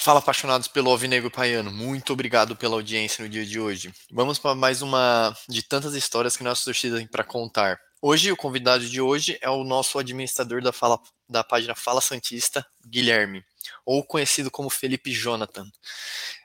Fala, apaixonados pelo Alvinegro Paiano. Muito obrigado pela audiência no dia de hoje. Vamos para mais uma de tantas histórias que nossa torcida tem para contar. Hoje, o convidado de hoje é o nosso administrador da, fala, da página Fala Santista, Guilherme, ou conhecido como Felipe Jonathan.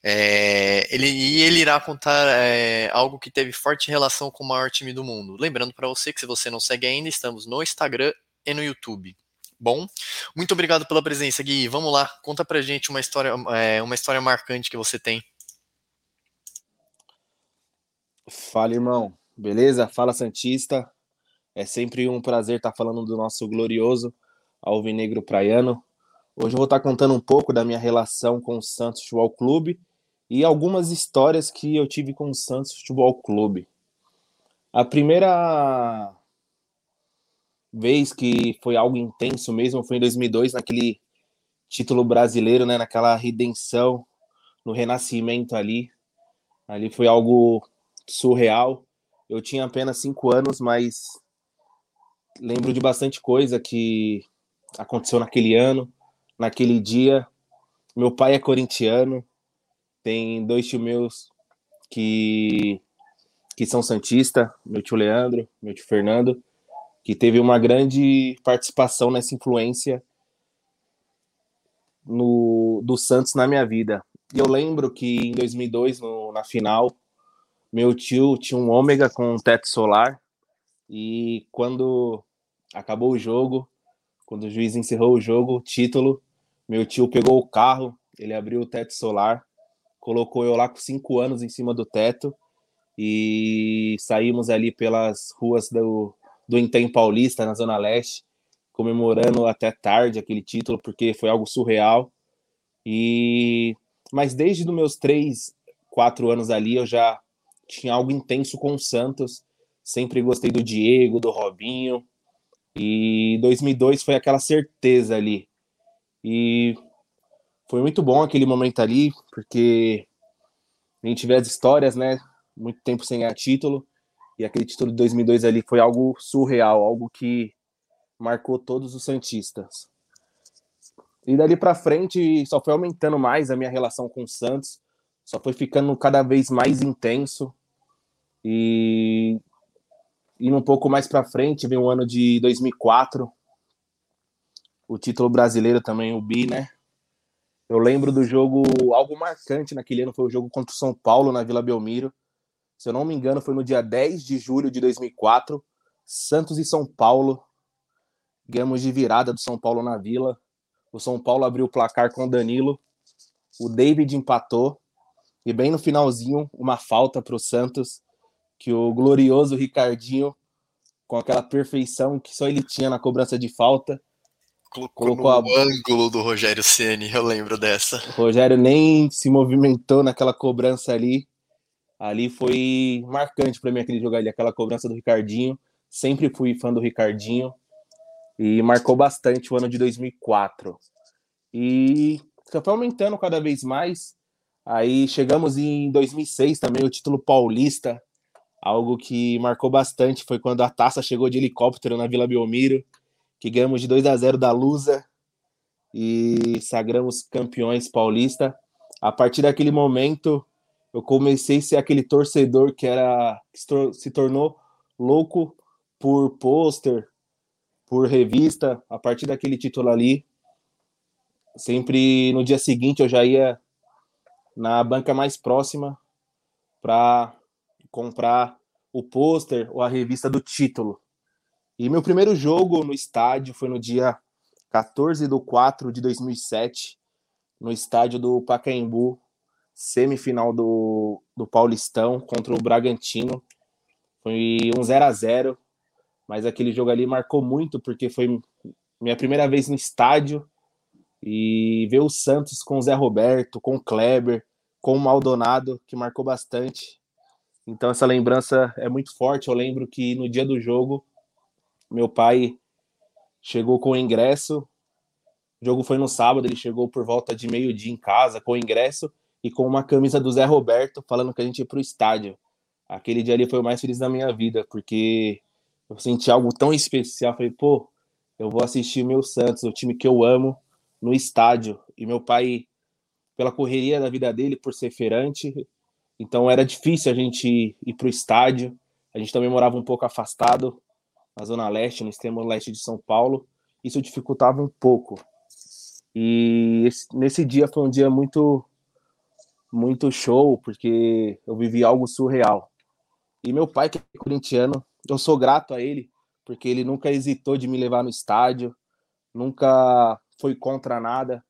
É, ele, e ele irá contar é, algo que teve forte relação com o maior time do mundo. Lembrando para você que se você não segue ainda, estamos no Instagram e no YouTube. Bom, muito obrigado pela presença, Gui. Vamos lá, conta pra gente uma história, é, uma história marcante que você tem. Fala, irmão. Beleza? Fala, Santista. É sempre um prazer estar falando do nosso glorioso Alvinegro Praiano. Hoje eu vou estar contando um pouco da minha relação com o Santos Futebol Clube e algumas histórias que eu tive com o Santos Futebol Clube. A primeira vez que foi algo intenso mesmo foi em 2002, naquele título brasileiro, né, naquela redenção, no renascimento ali. Ali foi algo surreal. Eu tinha apenas cinco anos, mas lembro de bastante coisa que aconteceu naquele ano, naquele dia. Meu pai é corintiano, tem dois tios meus que, que são santista, meu tio Leandro, meu tio Fernando que teve uma grande participação nessa influência no, do Santos na minha vida. E eu lembro que em 2002, no, na final, meu tio tinha um ômega com um teto solar e quando acabou o jogo, quando o juiz encerrou o jogo, título, meu tio pegou o carro, ele abriu o teto solar, colocou eu lá com cinco anos em cima do teto e saímos ali pelas ruas do, do Intem Paulista, na Zona Leste, comemorando até tarde aquele título, porque foi algo surreal. E Mas desde os meus três, quatro anos ali, eu já tinha algo intenso com o Santos. Sempre gostei do Diego, do Robinho. E 2002 foi aquela certeza ali. E foi muito bom aquele momento ali, porque a gente vê as histórias, né? Muito tempo sem ganhar título. E aquele título de 2002 ali foi algo surreal, algo que marcou todos os Santistas. E dali para frente só foi aumentando mais a minha relação com o Santos, só foi ficando cada vez mais intenso. E indo um pouco mais para frente, veio o ano de 2004, o título brasileiro também, o Bi, né? Eu lembro do jogo, algo marcante naquele ano foi o jogo contra o São Paulo na Vila Belmiro, se eu não me engano, foi no dia 10 de julho de 2004, Santos e São Paulo. Ganhamos de virada do São Paulo na Vila. O São Paulo abriu o placar com o Danilo. O David empatou. E bem no finalzinho, uma falta para o Santos, que o glorioso Ricardinho, com aquela perfeição que só ele tinha na cobrança de falta, colocou, colocou no a... ângulo do Rogério Ceni, eu lembro dessa. O Rogério nem se movimentou naquela cobrança ali ali foi marcante para mim aquele jogo ali, aquela cobrança do Ricardinho. Sempre fui fã do Ricardinho e marcou bastante o ano de 2004. E só foi aumentando cada vez mais. Aí chegamos em 2006 também, o título paulista, algo que marcou bastante foi quando a taça chegou de helicóptero na Vila Belmiro, que ganhamos de 2 a 0 da Lusa e sagramos campeões paulista. A partir daquele momento, eu comecei a ser aquele torcedor que era que se tornou louco por pôster, por revista, a partir daquele título ali. Sempre no dia seguinte eu já ia na banca mais próxima para comprar o pôster ou a revista do título. E meu primeiro jogo no estádio foi no dia 14 de 4 de 2007, no estádio do Pacaembu, semifinal do, do Paulistão contra o Bragantino. Foi um 0 a 0 mas aquele jogo ali marcou muito, porque foi minha primeira vez no estádio e ver o Santos com o Zé Roberto, com o Kleber, com o Maldonado, que marcou bastante. Então essa lembrança é muito forte. Eu lembro que no dia do jogo, meu pai chegou com o ingresso. O jogo foi no sábado, ele chegou por volta de meio-dia em casa com o ingresso e com uma camisa do Zé Roberto falando que a gente ia pro estádio. Aquele dia ali foi o mais feliz da minha vida, porque eu senti algo tão especial. Falei, pô, eu vou assistir o meu Santos, o time que eu amo, no estádio. E meu pai pela correria da vida dele, por ser feirante. Então era difícil a gente ir para o estádio. A gente também morava um pouco afastado, na zona leste, no extremo leste de São Paulo. Isso dificultava um pouco. E esse, nesse dia foi um dia muito muito show, porque eu vivi algo surreal. E meu pai, que é corintiano, eu sou grato a ele, porque ele nunca hesitou de me levar no estádio, nunca foi contra nada,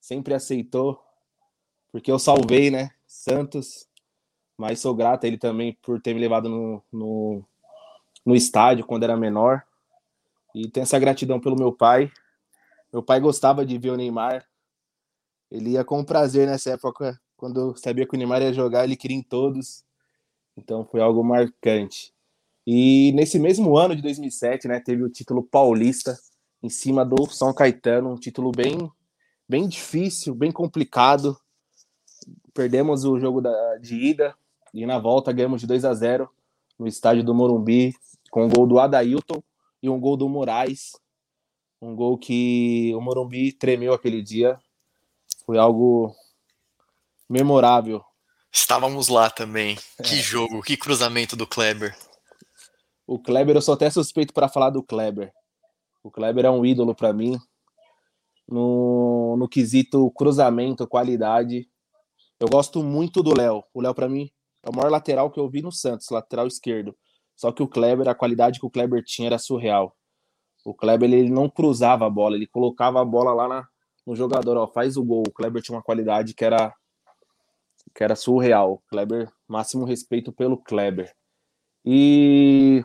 sempre aceitou, porque eu salvei, né? Santos, mas sou grato a ele também por ter me levado no, no, no estádio quando era menor. E tenho essa gratidão pelo meu pai. Meu pai gostava de ver o Neymar. Ele ia com prazer nessa época, quando sabia que o Neymar ia jogar, ele queria em todos. Então foi algo marcante. E nesse mesmo ano de 2007, né, teve o título paulista em cima do São Caetano, um título bem, bem difícil, bem complicado. Perdemos o jogo da, de ida e na volta ganhamos de 2 a 0 no estádio do Morumbi, com um gol do Adailton e um gol do Moraes. Um gol que o Morumbi tremeu aquele dia. Foi algo memorável. Estávamos lá também. É. Que jogo, que cruzamento do Kleber. O Kleber, eu sou até suspeito para falar do Kleber. O Kleber é um ídolo para mim. No, no quesito cruzamento, qualidade. Eu gosto muito do Léo. O Léo, para mim, é o maior lateral que eu vi no Santos, lateral esquerdo. Só que o Kleber, a qualidade que o Kleber tinha era surreal. O Kleber, ele não cruzava a bola, ele colocava a bola lá na, no jogador, ó, faz o gol. O Kleber tinha uma qualidade que era que era surreal. Kleber, máximo respeito pelo Kleber. E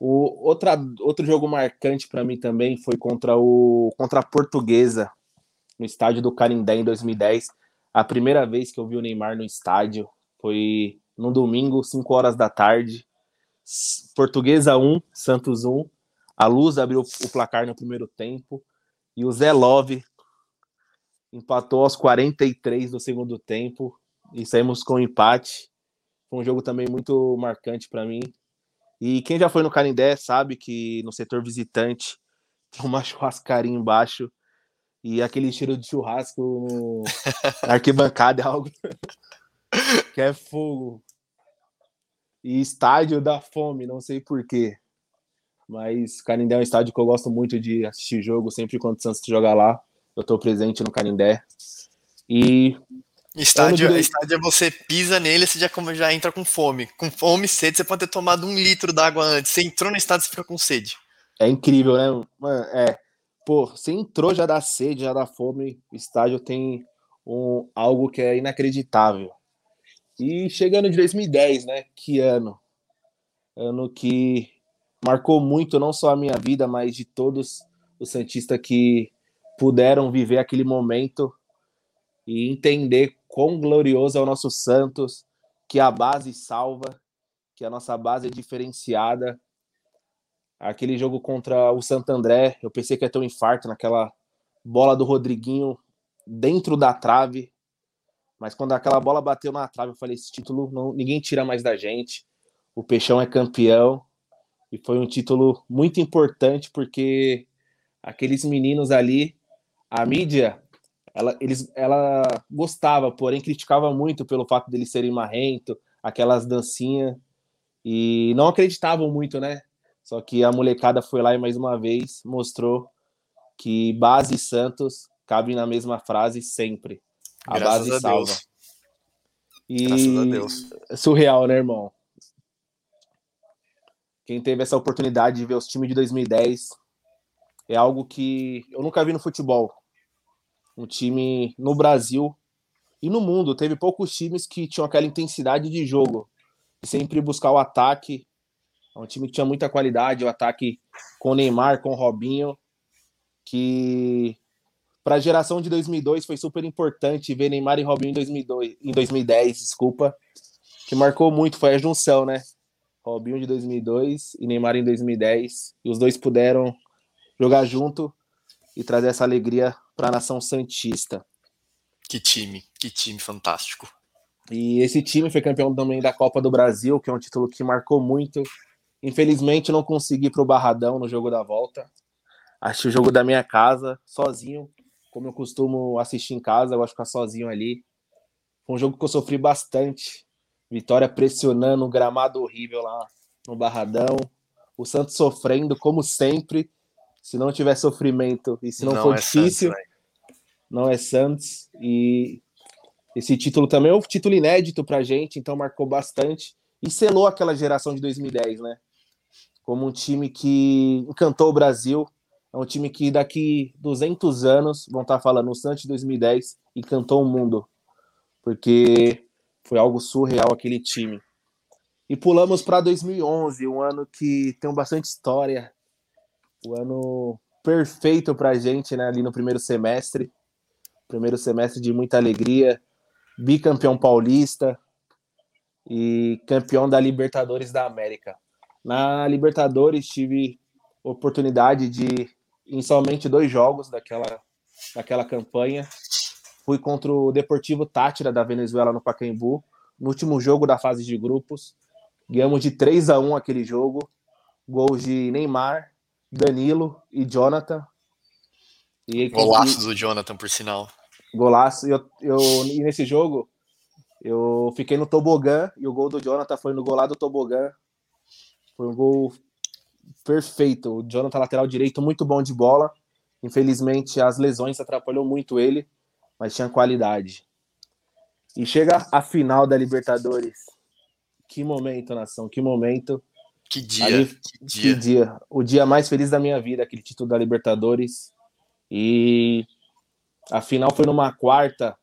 o, outra, outro jogo marcante para mim também foi contra o contra a Portuguesa no estádio do Canindé em 2010. A primeira vez que eu vi o Neymar no estádio foi no domingo, 5 horas da tarde. Portuguesa 1, Santos 1. A Luz abriu o placar no primeiro tempo e o Zé Love empatou aos 43 do segundo tempo e saímos com empate. Foi um jogo também muito marcante para mim. E quem já foi no Canindé sabe que no setor visitante tem uma churrascaria embaixo e aquele cheiro de churrasco na arquibancada é algo que é fogo. E estádio da fome, não sei porquê. Mas Canindé é um estádio que eu gosto muito de assistir jogo, sempre quando o Santos joga lá, eu estou presente no Canindé. E Estádio, de... estádio é você pisa nele, você já, já entra com fome. Com fome e sede, você pode ter tomado um litro d'água antes. Você entrou no estádio, você fica com sede. É incrível, né? Mano, é. Pô, você entrou, já dá sede, já dá fome. O estádio tem um, algo que é inacreditável. E chegando de 2010, né? Que ano? Ano que marcou muito, não só a minha vida, mas de todos os Santistas que puderam viver aquele momento e entender quão glorioso é o nosso Santos, que a base salva, que a nossa base é diferenciada. Aquele jogo contra o Santo André, eu pensei que ia ter um infarto naquela bola do Rodriguinho dentro da trave, mas quando aquela bola bateu na trave, eu falei: esse título não, ninguém tira mais da gente. O Peixão é campeão. E foi um título muito importante porque aqueles meninos ali, a mídia ela, eles, ela gostava, porém criticava muito pelo fato deles serem marrento, aquelas dancinhas, e não acreditavam muito, né? Só que a molecada foi lá e mais uma vez mostrou que base e Santos cabem na mesma frase sempre. A Graças base a salva. Deus. E Graças a Deus. Surreal, né, irmão? Quem teve essa oportunidade de ver os times de 2010 é algo que eu nunca vi no futebol um time no Brasil e no mundo. Teve poucos times que tinham aquela intensidade de jogo, sempre buscar o ataque. É um time que tinha muita qualidade, o ataque com o Neymar, com o Robinho, que para a geração de 2002 foi super importante ver Neymar e Robinho em 2002, em 2010, desculpa, que marcou muito, foi a junção, né? Robinho de 2002 e Neymar em 2010, e os dois puderam jogar junto e trazer essa alegria para a nação santista. Que time, que time fantástico. E esse time foi campeão também da Copa do Brasil, que é um título que marcou muito. Infelizmente não consegui ir pro Barradão no jogo da volta. Acho o jogo da minha casa, sozinho, como eu costumo assistir em casa, eu gosto de ficar sozinho ali. Foi um jogo que eu sofri bastante. Vitória pressionando, um gramado horrível lá no Barradão. O Santos sofrendo, como sempre. Se não tiver sofrimento e se não, não for é difícil, Santos, não é Santos. E esse título também é um título inédito pra gente, então marcou bastante. E selou aquela geração de 2010, né? Como um time que encantou o Brasil. É um time que daqui 200 anos vão estar falando o Santos de 2010 encantou o mundo. Porque foi algo surreal aquele time. E pulamos para 2011, um ano que tem bastante história. O um ano perfeito para a gente, né? Ali no primeiro semestre. Primeiro semestre de muita alegria. Bicampeão paulista e campeão da Libertadores da América. Na Libertadores tive oportunidade de em somente dois jogos daquela, daquela campanha Fui contra o Deportivo Tátira da Venezuela no Pacaembu, no último jogo da fase de grupos. Ganhamos de 3 a 1 aquele jogo. Gols de Neymar, Danilo e Jonathan. E, Golaço do Jonathan, por sinal. Golaço. Eu, eu, e nesse jogo, eu fiquei no tobogã e o gol do Jonathan foi no gol lá do tobogã. Foi um gol perfeito. O Jonathan, lateral direito, muito bom de bola. Infelizmente, as lesões atrapalhou muito ele mas tinha qualidade. E chega a final da Libertadores. Que momento, nação, que momento. Que dia, Ali, que dia. Que dia. O dia mais feliz da minha vida, aquele título da Libertadores. E a final foi numa quarta,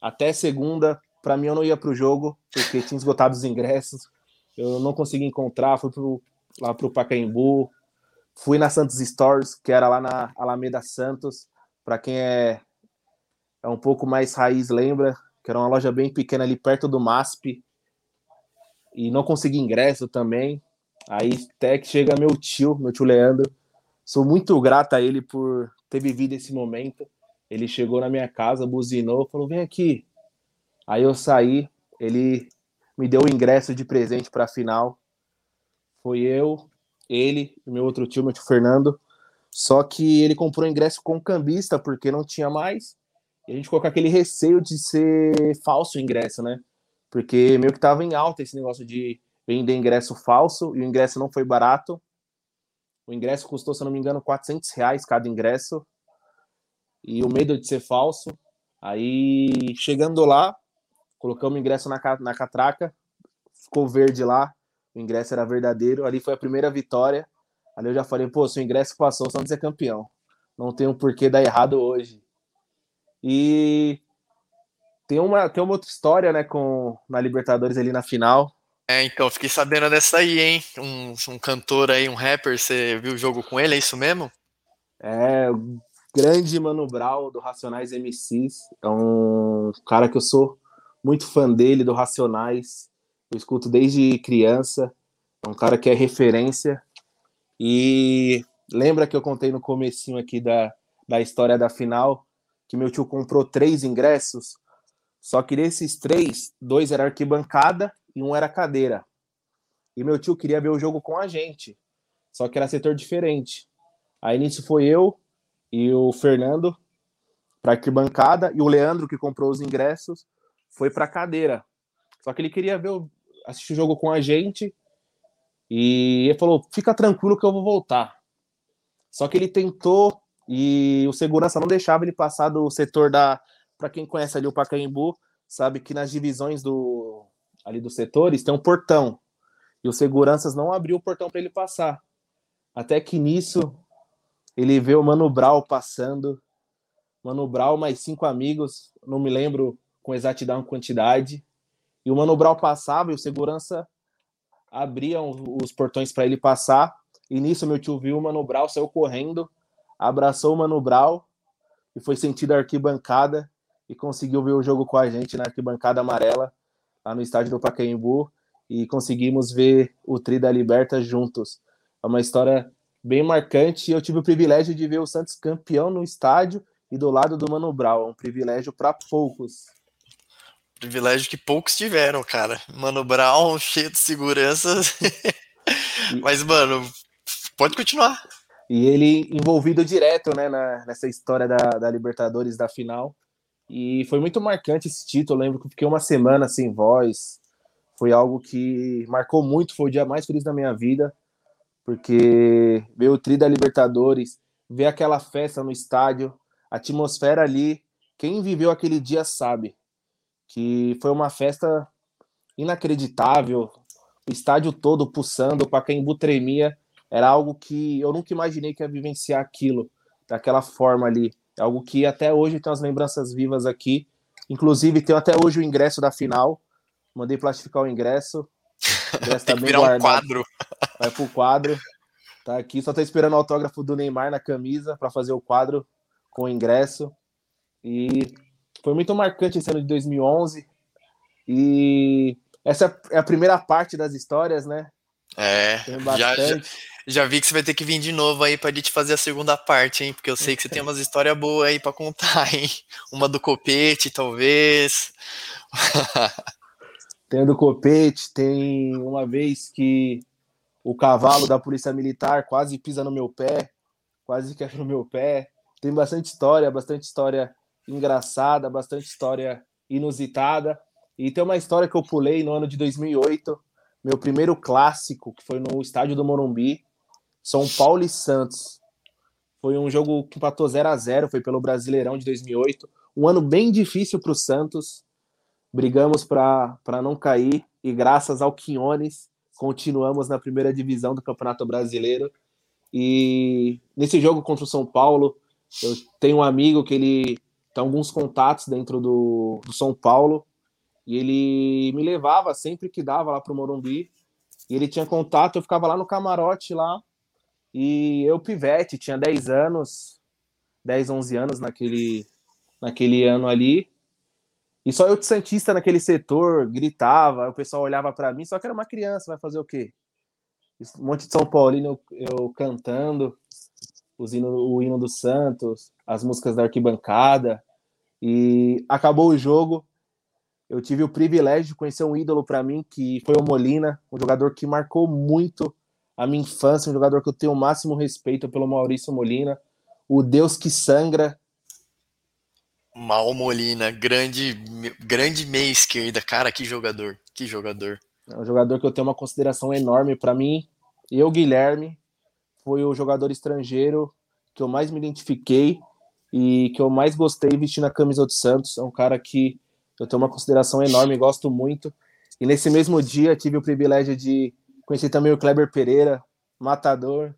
até segunda. Para mim, eu não ia para o jogo, porque tinha esgotado os ingressos. Eu não consegui encontrar, fui pro, lá para o Pacaembu. Fui na Santos Stores, que era lá na Alameda Santos. Para quem é é um pouco mais raiz, lembra? Que era uma loja bem pequena ali perto do MASP. E não consegui ingresso também. Aí até que chega meu tio, meu tio Leandro. Sou muito grato a ele por ter vivido esse momento. Ele chegou na minha casa, buzinou, falou: vem aqui. Aí eu saí, ele me deu o ingresso de presente para a final. Foi eu, ele, meu outro tio, meu tio Fernando. Só que ele comprou o ingresso com cambista, porque não tinha mais. E a gente ficou com aquele receio de ser falso o ingresso, né? Porque meio que tava em alta esse negócio de vender ingresso falso e o ingresso não foi barato. O ingresso custou, se eu não me engano, 400 reais cada ingresso. E o medo de ser falso. Aí, chegando lá, colocamos o ingresso na, na catraca, ficou verde lá, o ingresso era verdadeiro. Ali foi a primeira vitória. Ali eu já falei, pô, se o ingresso passou, o Santos é campeão. Não tem um porquê dar errado hoje. E tem uma, tem uma outra história, né, com na Libertadores ali na final. É, então, fiquei sabendo dessa aí, hein? Um, um cantor aí, um rapper, você viu o jogo com ele, é isso mesmo? É, grande Mano Brown do Racionais MCs. É um cara que eu sou muito fã dele, do Racionais. Eu escuto desde criança. É um cara que é referência. E lembra que eu contei no comecinho aqui da, da história da final que meu tio comprou três ingressos, só que desses três, dois era arquibancada e um era cadeira. E meu tio queria ver o jogo com a gente, só que era setor diferente. Aí nisso foi eu e o Fernando para arquibancada e o Leandro que comprou os ingressos foi para cadeira. Só que ele queria ver assistir o jogo com a gente e ele falou: "Fica tranquilo que eu vou voltar". Só que ele tentou e o segurança não deixava ele passar do setor da. Para quem conhece ali o Pacaembu, sabe que nas divisões do ali dos setores tem um portão. E os seguranças não abriu o portão para ele passar. Até que nisso ele vê o Mano Brau passando. Mano Brau mais cinco amigos, não me lembro com exatidão quantidade. E o Mano Brau passava e o segurança abria os portões para ele passar. E nisso meu tio viu o Mano Brau, saiu correndo abraçou o Mano Brau e foi sentido a arquibancada e conseguiu ver o jogo com a gente na arquibancada amarela, lá no estádio do Pacaembu, e conseguimos ver o Tri da Liberta juntos. É uma história bem marcante eu tive o privilégio de ver o Santos campeão no estádio e do lado do Mano é um privilégio para poucos. Privilégio que poucos tiveram, cara. Mano Brown cheio de segurança. Mas, mano, pode continuar. E ele envolvido direto né, na, nessa história da, da Libertadores da final. E foi muito marcante esse título. Eu lembro que fiquei uma semana sem voz. Foi algo que marcou muito. Foi o dia mais feliz da minha vida. Porque ver o tri da Libertadores, ver aquela festa no estádio, a atmosfera ali. Quem viveu aquele dia sabe que foi uma festa inacreditável. O estádio todo pulsando, o Pacaembu tremia. Era algo que eu nunca imaginei que ia vivenciar aquilo daquela forma ali. É algo que até hoje tem as lembranças vivas aqui. Inclusive, tenho até hoje o ingresso da final. Mandei plastificar o ingresso. Tá tem que virar guardado. um quadro. Vai pro quadro. Tá aqui. Só tô esperando o autógrafo do Neymar na camisa para fazer o quadro com o ingresso. E foi muito marcante esse ano de 2011. E essa é a primeira parte das histórias, né? É, já, já, já, vi que você vai ter que vir de novo aí pra gente fazer a segunda parte, hein? Porque eu sei que você tem umas histórias boas aí pra contar, hein? Uma do copete, talvez. tem do copete, tem uma vez que o cavalo da polícia militar quase pisa no meu pé, quase quebra no meu pé. Tem bastante história, bastante história engraçada, bastante história inusitada. E tem uma história que eu pulei no ano de 2008, meu primeiro clássico, que foi no estádio do Morumbi, São Paulo e Santos. Foi um jogo que empatou 0 a 0 foi pelo Brasileirão de 2008. Um ano bem difícil para o Santos. Brigamos para não cair e graças ao Quinones continuamos na primeira divisão do Campeonato Brasileiro. E nesse jogo contra o São Paulo, eu tenho um amigo que ele tem alguns contatos dentro do, do São Paulo e ele me levava sempre que dava lá para o Morumbi. E ele tinha contato, eu ficava lá no camarote lá. E eu, pivete, tinha 10 anos, 10, 11 anos naquele, naquele ano ali. E só eu de Santista naquele setor, gritava, o pessoal olhava para mim, só que era uma criança, vai fazer o quê? Um monte de São Paulino eu, cantando os hino, o hino do Santos, as músicas da arquibancada. E acabou o jogo. Eu tive o privilégio de conhecer um ídolo para mim, que foi o Molina, um jogador que marcou muito a minha infância, um jogador que eu tenho o máximo respeito pelo Maurício Molina, o Deus que sangra. Mal Molina, grande, grande meia esquerda, cara, que jogador, que jogador. É um jogador que eu tenho uma consideração enorme para mim. Eu, Guilherme, foi o jogador estrangeiro que eu mais me identifiquei e que eu mais gostei vestindo a camisa do Santos. É um cara que eu tenho uma consideração enorme, gosto muito. E nesse mesmo dia tive o privilégio de conhecer também o Kleber Pereira, matador,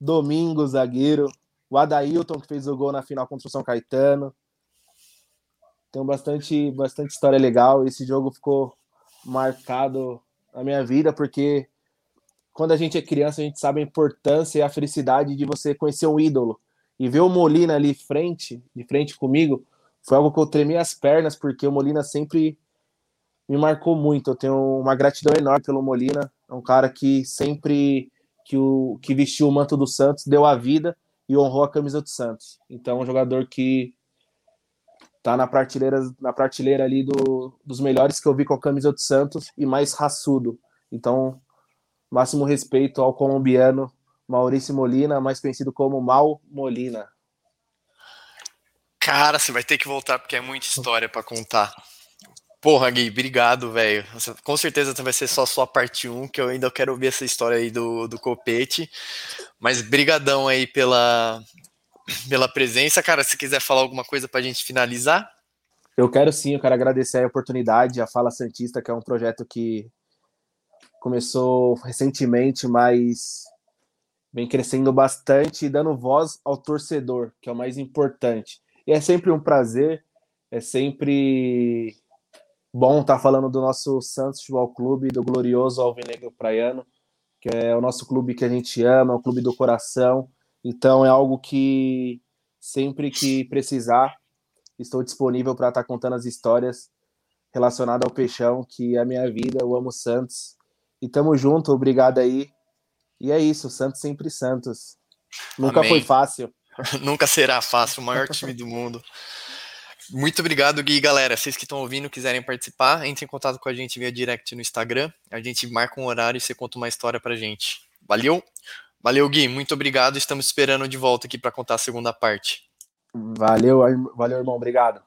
Domingo, zagueiro, o Adailton, que fez o gol na final contra o São Caetano. Tem bastante, bastante história legal. Esse jogo ficou marcado na minha vida, porque quando a gente é criança, a gente sabe a importância e a felicidade de você conhecer um ídolo. E ver o Molina ali frente, de frente comigo, foi algo que eu tremi as pernas, porque o Molina sempre me marcou muito. Eu tenho uma gratidão enorme pelo Molina. É um cara que sempre que, o, que vestiu o manto do Santos, deu a vida e honrou a camisa do Santos. Então, é um jogador que tá na prateleira, na prateleira ali do, dos melhores que eu vi com a camisa do Santos e mais raçudo. Então, Máximo respeito ao colombiano Maurício Molina, mais conhecido como Mal Molina. Cara, você vai ter que voltar porque é muita história para contar. Porra, Gui, obrigado, velho. Com certeza vai ser só sua parte 1, que eu ainda quero ouvir essa história aí do, do Copete. Mas brigadão aí pela, pela presença. Cara, se quiser falar alguma coisa para a gente finalizar. Eu quero sim, eu quero agradecer a oportunidade, a Fala Santista, que é um projeto que começou recentemente, mas vem crescendo bastante e dando voz ao torcedor, que é o mais importante. E é sempre um prazer, é sempre bom estar falando do nosso Santos Futebol Clube, do glorioso Alvinegro Praiano, que é o nosso clube que a gente ama, o clube do coração. Então é algo que sempre que precisar, estou disponível para estar contando as histórias relacionadas ao Peixão, que é a minha vida, eu amo Santos e tamo junto, obrigado aí. E é isso, Santos sempre Santos. Nunca Amém. foi fácil. Nunca será fácil, o maior time do mundo. Muito obrigado, Gui. Galera, vocês que estão ouvindo, quiserem participar, entre em contato com a gente via direct no Instagram. A gente marca um horário e você conta uma história pra gente. Valeu, Valeu, Gui. Muito obrigado. Estamos esperando de volta aqui para contar a segunda parte. Valeu, valeu, irmão. Obrigado.